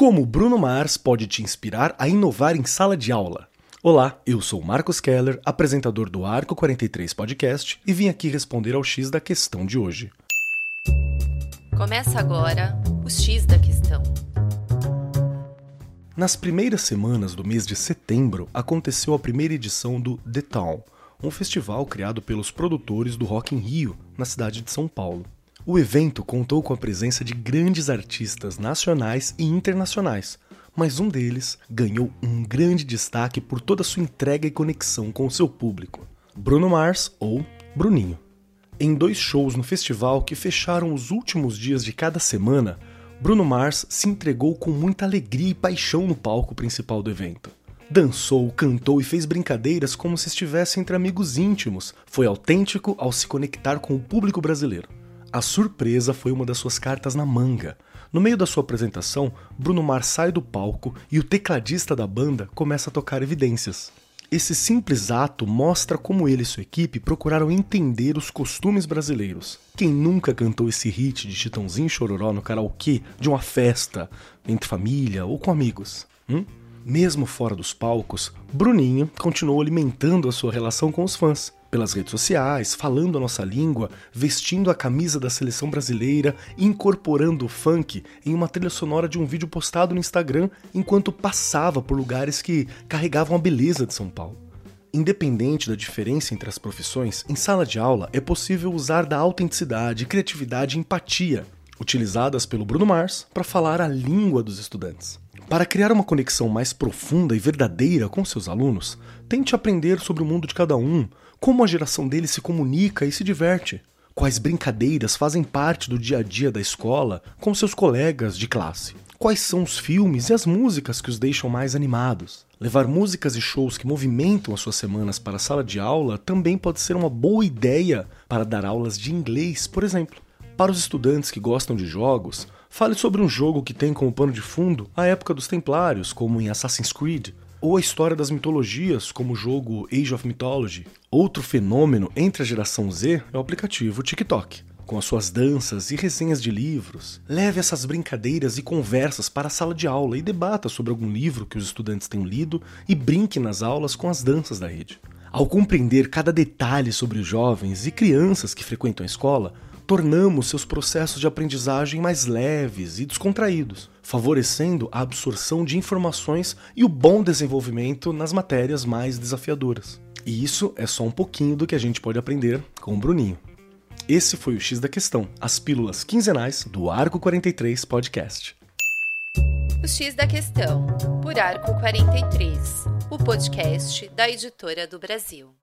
Como Bruno Mars pode te inspirar a inovar em sala de aula? Olá, eu sou Marcos Keller, apresentador do Arco 43 Podcast, e vim aqui responder ao X da questão de hoje. Começa agora o X da questão. Nas primeiras semanas do mês de setembro, aconteceu a primeira edição do The Town, um festival criado pelos produtores do Rock in Rio, na cidade de São Paulo. O evento contou com a presença de grandes artistas nacionais e internacionais, mas um deles ganhou um grande destaque por toda sua entrega e conexão com o seu público: Bruno Mars ou Bruninho. Em dois shows no festival que fecharam os últimos dias de cada semana, Bruno Mars se entregou com muita alegria e paixão no palco principal do evento. Dançou, cantou e fez brincadeiras como se estivesse entre amigos íntimos. Foi autêntico ao se conectar com o público brasileiro. A surpresa foi uma das suas cartas na manga. No meio da sua apresentação, Bruno Mars sai do palco e o tecladista da banda começa a tocar evidências. Esse simples ato mostra como ele e sua equipe procuraram entender os costumes brasileiros. Quem nunca cantou esse hit de Chitãozinho Chororó no karaokê de uma festa, entre família ou com amigos? Hum? Mesmo fora dos palcos, Bruninho continuou alimentando a sua relação com os fãs pelas redes sociais, falando a nossa língua, vestindo a camisa da seleção brasileira, incorporando o funk em uma trilha sonora de um vídeo postado no Instagram enquanto passava por lugares que carregavam a beleza de São Paulo. Independente da diferença entre as profissões, em sala de aula é possível usar da autenticidade, criatividade e empatia, utilizadas pelo Bruno Mars para falar a língua dos estudantes. Para criar uma conexão mais profunda e verdadeira com seus alunos, tente aprender sobre o mundo de cada um, como a geração dele se comunica e se diverte, quais brincadeiras fazem parte do dia a dia da escola com seus colegas de classe, quais são os filmes e as músicas que os deixam mais animados. Levar músicas e shows que movimentam as suas semanas para a sala de aula também pode ser uma boa ideia para dar aulas de inglês, por exemplo. Para os estudantes que gostam de jogos, fale sobre um jogo que tem como pano de fundo a época dos Templários, como em Assassin's Creed, ou a história das mitologias, como o jogo Age of Mythology. Outro fenômeno entre a geração Z é o aplicativo TikTok. Com as suas danças e resenhas de livros, leve essas brincadeiras e conversas para a sala de aula e debata sobre algum livro que os estudantes tenham lido e brinque nas aulas com as danças da rede. Ao compreender cada detalhe sobre os jovens e crianças que frequentam a escola, tornamos seus processos de aprendizagem mais leves e descontraídos, favorecendo a absorção de informações e o bom desenvolvimento nas matérias mais desafiadoras. E isso é só um pouquinho do que a gente pode aprender com o Bruninho. Esse foi o X da Questão, as pílulas quinzenais do Arco 43 Podcast. O X da Questão, por Arco 43, o podcast da editora do Brasil.